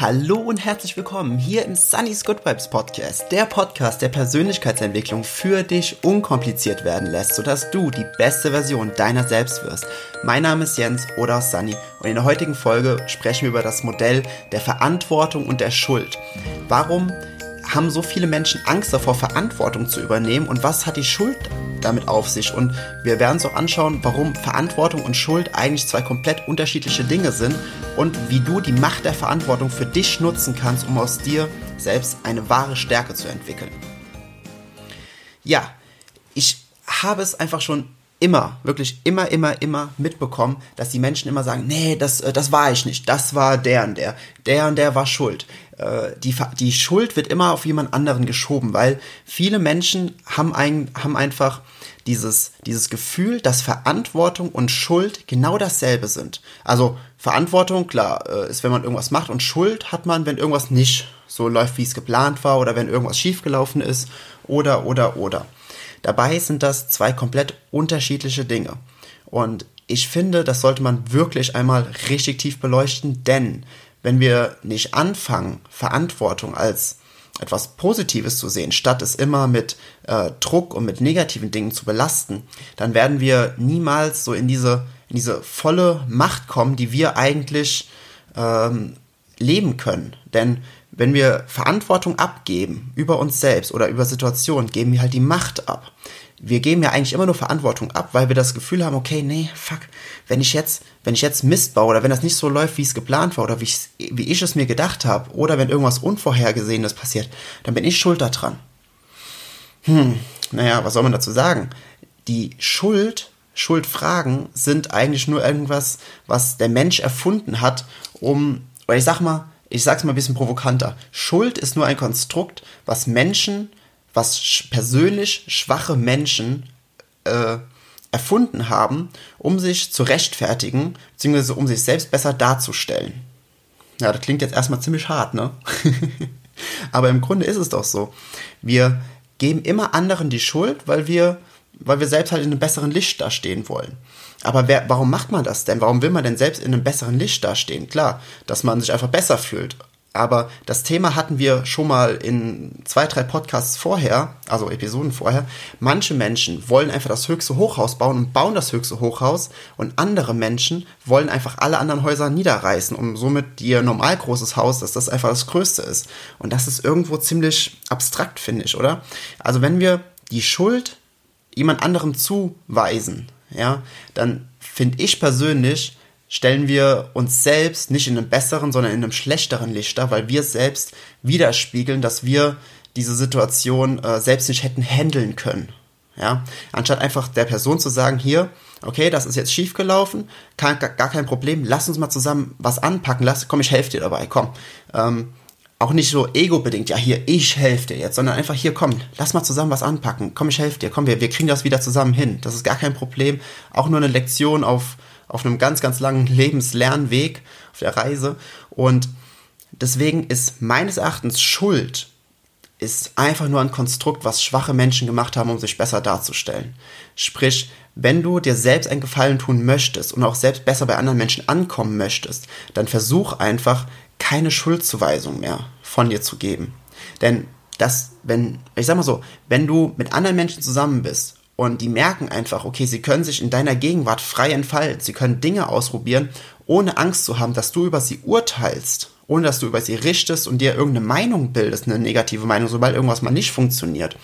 Hallo und herzlich willkommen hier im Sunny's Good Vibes Podcast, der Podcast, der Persönlichkeitsentwicklung für dich unkompliziert werden lässt, sodass du die beste Version deiner selbst wirst. Mein Name ist Jens oder Sunny und in der heutigen Folge sprechen wir über das Modell der Verantwortung und der Schuld. Warum haben so viele Menschen Angst davor, Verantwortung zu übernehmen und was hat die Schuld damit auf sich? Und wir werden uns auch anschauen, warum Verantwortung und Schuld eigentlich zwei komplett unterschiedliche Dinge sind und wie du die Macht der Verantwortung für dich nutzen kannst, um aus dir selbst eine wahre Stärke zu entwickeln. Ja, ich habe es einfach schon immer, wirklich immer, immer, immer mitbekommen, dass die Menschen immer sagen, nee, das, äh, das war ich nicht, das war der und der, der und der war schuld. Äh, die, die Schuld wird immer auf jemand anderen geschoben, weil viele Menschen haben, ein, haben einfach dieses, dieses Gefühl, dass Verantwortung und Schuld genau dasselbe sind. Also Verantwortung, klar, äh, ist, wenn man irgendwas macht und Schuld hat man, wenn irgendwas nicht so läuft, wie es geplant war oder wenn irgendwas schiefgelaufen ist oder, oder, oder. Dabei sind das zwei komplett unterschiedliche Dinge. Und ich finde, das sollte man wirklich einmal richtig tief beleuchten, denn wenn wir nicht anfangen, Verantwortung als etwas Positives zu sehen, statt es immer mit äh, Druck und mit negativen Dingen zu belasten, dann werden wir niemals so in diese, in diese volle Macht kommen, die wir eigentlich ähm, leben können. Denn wenn wir Verantwortung abgeben über uns selbst oder über Situationen, geben wir halt die Macht ab. Wir geben ja eigentlich immer nur Verantwortung ab, weil wir das Gefühl haben, okay, nee, fuck, wenn ich jetzt, wenn ich jetzt Mist baue oder wenn das nicht so läuft, wie es geplant war oder wie ich, wie ich es mir gedacht habe oder wenn irgendwas Unvorhergesehenes passiert, dann bin ich schuld daran. Hm, naja, was soll man dazu sagen? Die Schuld, Schuldfragen sind eigentlich nur irgendwas, was der Mensch erfunden hat, um, oder ich sag mal, ich sag's mal ein bisschen provokanter. Schuld ist nur ein Konstrukt, was Menschen, was persönlich schwache Menschen äh, erfunden haben, um sich zu rechtfertigen, beziehungsweise um sich selbst besser darzustellen. Ja, das klingt jetzt erstmal ziemlich hart, ne? Aber im Grunde ist es doch so. Wir geben immer anderen die Schuld, weil wir, weil wir selbst halt in einem besseren Licht dastehen wollen. Aber wer, warum macht man das denn? Warum will man denn selbst in einem besseren Licht dastehen? Klar, dass man sich einfach besser fühlt. Aber das Thema hatten wir schon mal in zwei, drei Podcasts vorher, also Episoden vorher. Manche Menschen wollen einfach das höchste Hochhaus bauen und bauen das höchste Hochhaus und andere Menschen wollen einfach alle anderen Häuser niederreißen, um somit ihr normal großes Haus, dass das einfach das größte ist. Und das ist irgendwo ziemlich abstrakt, finde ich, oder? Also wenn wir die Schuld jemand anderem zuweisen, ja, dann finde ich persönlich, stellen wir uns selbst nicht in einem besseren, sondern in einem schlechteren Licht dar, weil wir selbst widerspiegeln, dass wir diese Situation äh, selbst nicht hätten handeln können. Ja, anstatt einfach der Person zu sagen, hier, okay, das ist jetzt schiefgelaufen, gar, kein Problem, lass uns mal zusammen was anpacken, lass, komm, ich helfe dir dabei, komm. Ähm, auch nicht so ego-bedingt, ja, hier, ich helfe dir jetzt, sondern einfach hier, komm, lass mal zusammen was anpacken. Komm, ich helfe dir, komm, wir, wir kriegen das wieder zusammen hin. Das ist gar kein Problem. Auch nur eine Lektion auf, auf einem ganz, ganz langen Lebenslernweg, auf der Reise. Und deswegen ist meines Erachtens Schuld ist einfach nur ein Konstrukt, was schwache Menschen gemacht haben, um sich besser darzustellen. Sprich, wenn du dir selbst einen Gefallen tun möchtest und auch selbst besser bei anderen Menschen ankommen möchtest, dann versuch einfach keine Schuldzuweisung mehr von dir zu geben. Denn das, wenn, ich sag mal so, wenn du mit anderen Menschen zusammen bist und die merken einfach, okay, sie können sich in deiner Gegenwart frei entfalten, sie können Dinge ausprobieren, ohne Angst zu haben, dass du über sie urteilst, ohne dass du über sie richtest und dir irgendeine Meinung bildest, eine negative Meinung, sobald irgendwas mal nicht funktioniert,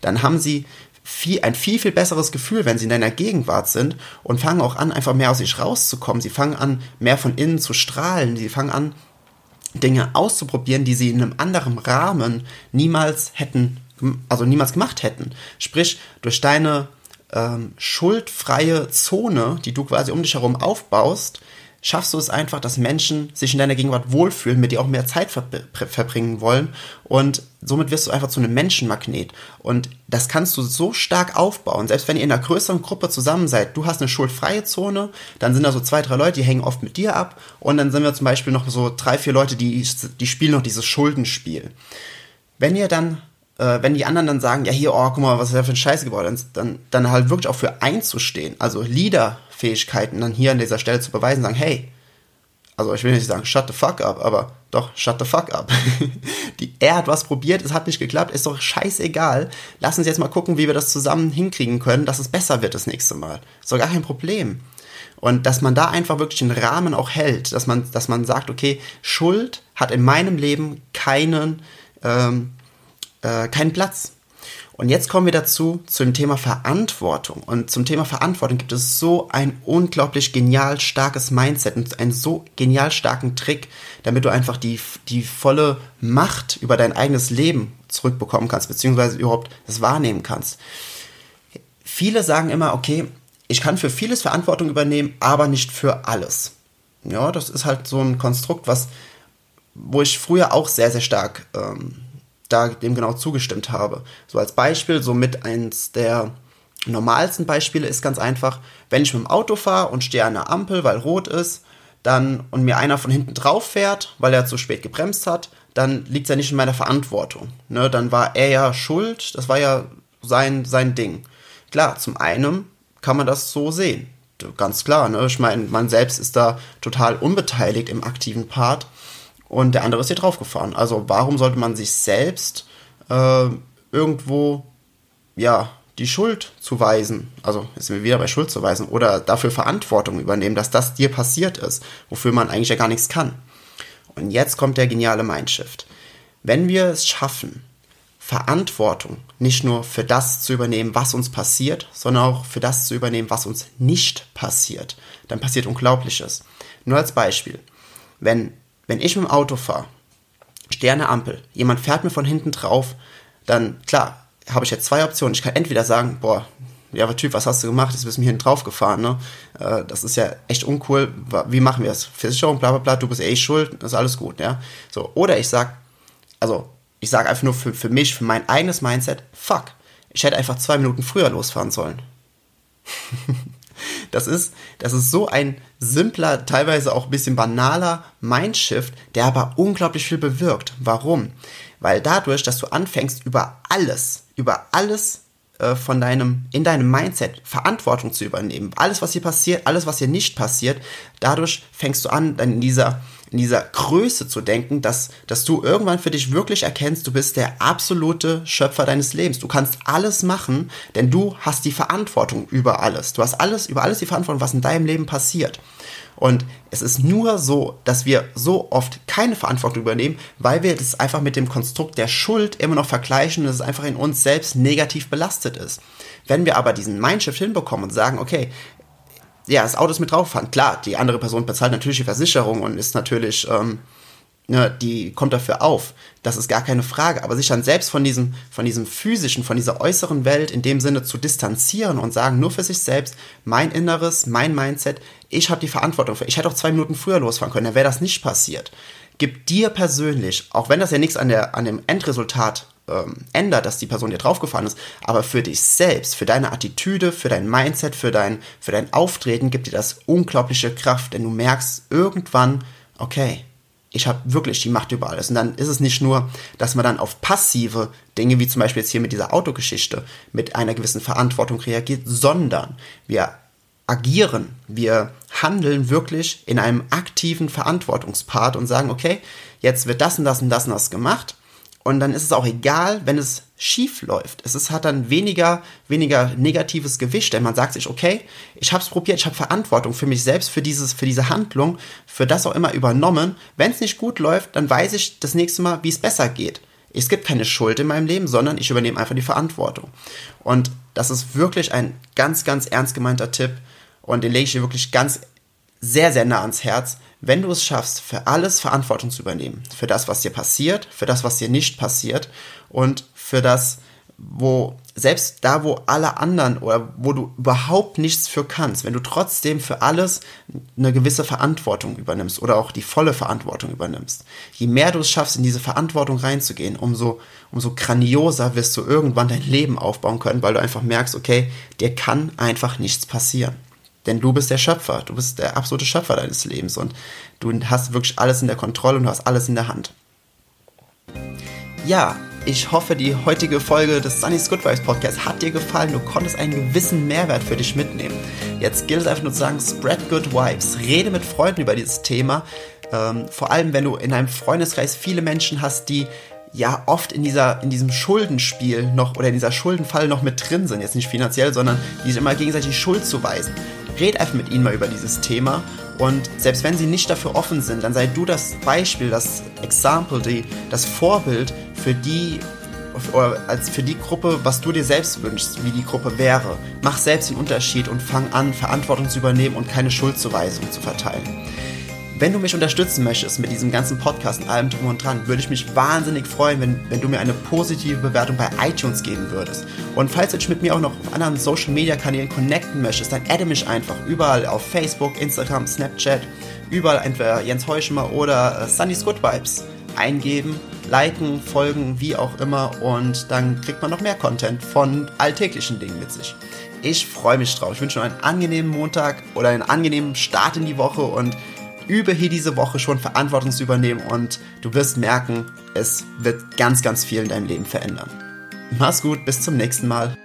dann haben sie viel, ein viel, viel besseres Gefühl, wenn sie in deiner Gegenwart sind und fangen auch an, einfach mehr aus sich rauszukommen. Sie fangen an, mehr von innen zu strahlen. Sie fangen an, Dinge auszuprobieren, die sie in einem anderen Rahmen niemals hätten, also niemals gemacht hätten. Sprich, durch deine ähm, schuldfreie Zone, die du quasi um dich herum aufbaust, schaffst du es einfach, dass Menschen sich in deiner Gegenwart wohlfühlen, mit dir auch mehr Zeit ver verbringen wollen? Und somit wirst du einfach zu einem Menschenmagnet. Und das kannst du so stark aufbauen, selbst wenn ihr in einer größeren Gruppe zusammen seid, du hast eine schuldfreie Zone, dann sind da so zwei, drei Leute, die hängen oft mit dir ab. Und dann sind wir zum Beispiel noch so drei, vier Leute, die, die spielen noch dieses Schuldenspiel. Wenn ihr dann äh, wenn die anderen dann sagen, ja hier, oh, guck mal, was ist da für ein ist, dann, dann halt wirklich auch für einzustehen, also Leaderfähigkeiten dann hier an dieser Stelle zu beweisen, sagen, hey, also ich will nicht sagen, shut the fuck up, aber doch, shut the fuck up. Die, er hat was probiert, es hat nicht geklappt, ist doch scheißegal. Lass uns jetzt mal gucken, wie wir das zusammen hinkriegen können, dass es besser wird das nächste Mal. Ist doch gar kein Problem. Und dass man da einfach wirklich den Rahmen auch hält, dass man, dass man sagt, okay, Schuld hat in meinem Leben keinen, ähm, äh, keinen Platz. Und jetzt kommen wir dazu, zu dem Thema Verantwortung. Und zum Thema Verantwortung gibt es so ein unglaublich genial starkes Mindset und einen so genial starken Trick, damit du einfach die, die volle Macht über dein eigenes Leben zurückbekommen kannst, beziehungsweise überhaupt das wahrnehmen kannst. Viele sagen immer, okay, ich kann für vieles Verantwortung übernehmen, aber nicht für alles. Ja, das ist halt so ein Konstrukt, was, wo ich früher auch sehr, sehr stark ähm, da dem genau zugestimmt habe. So als Beispiel, so mit eins der normalsten Beispiele ist ganz einfach, wenn ich mit dem Auto fahre und stehe an der Ampel, weil rot ist, dann und mir einer von hinten drauf fährt, weil er zu spät gebremst hat, dann liegt es ja nicht in meiner Verantwortung. Ne? Dann war er ja schuld, das war ja sein, sein Ding. Klar, zum einen kann man das so sehen. Ganz klar, ne? Ich meine, man selbst ist da total unbeteiligt im aktiven Part und der andere ist hier draufgefahren. Also warum sollte man sich selbst äh, irgendwo ja die Schuld zuweisen? Also jetzt sind wir wieder bei Schuld zuweisen oder dafür Verantwortung übernehmen, dass das dir passiert ist, wofür man eigentlich ja gar nichts kann. Und jetzt kommt der geniale Mindshift. Wenn wir es schaffen, Verantwortung nicht nur für das zu übernehmen, was uns passiert, sondern auch für das zu übernehmen, was uns nicht passiert, dann passiert Unglaubliches. Nur als Beispiel. Wenn wenn ich mit dem Auto fahre, der Ampel, jemand fährt mir von hinten drauf, dann, klar, habe ich jetzt zwei Optionen. Ich kann entweder sagen, boah, ja, aber Typ, was hast du gemacht? Jetzt bist du mir hinten drauf gefahren, ne? Äh, das ist ja echt uncool. Wie machen wir das? Versicherung, bla bla bla, du bist eh schuld, das ist alles gut, ja? So, oder ich sag, also, ich sage einfach nur für, für mich, für mein eigenes Mindset, fuck, ich hätte einfach zwei Minuten früher losfahren sollen. Das ist, das ist so ein simpler, teilweise auch ein bisschen banaler Mindshift, der aber unglaublich viel bewirkt. Warum? Weil dadurch, dass du anfängst, über alles, über alles äh, von deinem, in deinem Mindset Verantwortung zu übernehmen. Alles, was hier passiert, alles, was hier nicht passiert, dadurch fängst du an, dann in dieser in dieser Größe zu denken, dass, dass du irgendwann für dich wirklich erkennst, du bist der absolute Schöpfer deines Lebens. Du kannst alles machen, denn du hast die Verantwortung über alles. Du hast alles, über alles die Verantwortung, was in deinem Leben passiert. Und es ist nur so, dass wir so oft keine Verantwortung übernehmen, weil wir das einfach mit dem Konstrukt der Schuld immer noch vergleichen und es einfach in uns selbst negativ belastet ist. Wenn wir aber diesen Mindshift hinbekommen und sagen, okay, ja, das Auto ist mit draufgefahren. Klar, die andere Person bezahlt natürlich die Versicherung und ist natürlich, ähm, ne, die kommt dafür auf. Das ist gar keine Frage. Aber sich dann selbst von diesem, von diesem physischen, von dieser äußeren Welt in dem Sinne zu distanzieren und sagen, nur für sich selbst, mein Inneres, mein Mindset, ich habe die Verantwortung für. Ich hätte auch zwei Minuten früher losfahren können, dann wäre das nicht passiert. Gib dir persönlich, auch wenn das ja nichts an, der, an dem Endresultat ähm, ändert, dass die Person dir draufgefahren ist, aber für dich selbst, für deine Attitüde, für dein Mindset, für dein, für dein Auftreten gibt dir das unglaubliche Kraft, denn du merkst irgendwann, okay, ich habe wirklich die Macht über alles. Und dann ist es nicht nur, dass man dann auf passive Dinge, wie zum Beispiel jetzt hier mit dieser Autogeschichte, mit einer gewissen Verantwortung reagiert, sondern wir agieren, wir handeln wirklich in einem aktiven Verantwortungspart und sagen, okay, jetzt wird das und das und das und das gemacht und dann ist es auch egal, wenn es schief läuft. Es ist, hat dann weniger, weniger negatives Gewicht, denn man sagt sich, okay, ich habe es probiert, ich habe Verantwortung für mich selbst, für, dieses, für diese Handlung, für das auch immer übernommen. Wenn es nicht gut läuft, dann weiß ich das nächste Mal, wie es besser geht. Es gibt keine Schuld in meinem Leben, sondern ich übernehme einfach die Verantwortung. Und das ist wirklich ein ganz, ganz ernst gemeinter Tipp und den lege ich dir wirklich ganz sehr, sehr nah ans Herz, wenn du es schaffst, für alles Verantwortung zu übernehmen. Für das, was dir passiert, für das, was dir nicht passiert und für das, wo selbst da, wo alle anderen oder wo du überhaupt nichts für kannst, wenn du trotzdem für alles eine gewisse Verantwortung übernimmst oder auch die volle Verantwortung übernimmst. Je mehr du es schaffst, in diese Verantwortung reinzugehen, umso, umso grandioser wirst du irgendwann dein Leben aufbauen können, weil du einfach merkst, okay, dir kann einfach nichts passieren. Denn du bist der Schöpfer, du bist der absolute Schöpfer deines Lebens und du hast wirklich alles in der Kontrolle und du hast alles in der Hand. Ja, ich hoffe, die heutige Folge des Sunny's Good Vibes Podcast hat dir gefallen. Du konntest einen gewissen Mehrwert für dich mitnehmen. Jetzt gilt es einfach nur zu sagen, spread good vibes. Rede mit Freunden über dieses Thema. Ähm, vor allem, wenn du in einem Freundeskreis viele Menschen hast, die ja oft in dieser in diesem Schuldenspiel noch oder in dieser Schuldenfalle noch mit drin sind, jetzt nicht finanziell, sondern die sich immer gegenseitig Schuld zuweisen. Red einfach mit ihnen mal über dieses Thema und selbst wenn sie nicht dafür offen sind, dann sei du das Beispiel, das Example, die, das Vorbild für die als für die Gruppe, was du dir selbst wünschst, wie die Gruppe wäre. Mach selbst den Unterschied und fang an, Verantwortung zu übernehmen und keine Schuldzuweisung zu verteilen. Wenn du mich unterstützen möchtest mit diesem ganzen Podcast und allem drum und dran, würde ich mich wahnsinnig freuen, wenn, wenn du mir eine positive Bewertung bei iTunes geben würdest. Und falls du dich mit mir auch noch auf anderen Social Media Kanälen connecten möchtest, dann adde mich einfach überall auf Facebook, Instagram, Snapchat, überall entweder Jens Heuschmer oder äh, Sunny's Good Vibes eingeben, liken, folgen, wie auch immer und dann kriegt man noch mehr Content von alltäglichen Dingen mit sich. Ich freue mich drauf. Ich wünsche dir einen angenehmen Montag oder einen angenehmen Start in die Woche und übe hier diese Woche schon Verantwortung zu übernehmen und du wirst merken, es wird ganz, ganz viel in deinem Leben verändern. Mach's gut, bis zum nächsten Mal.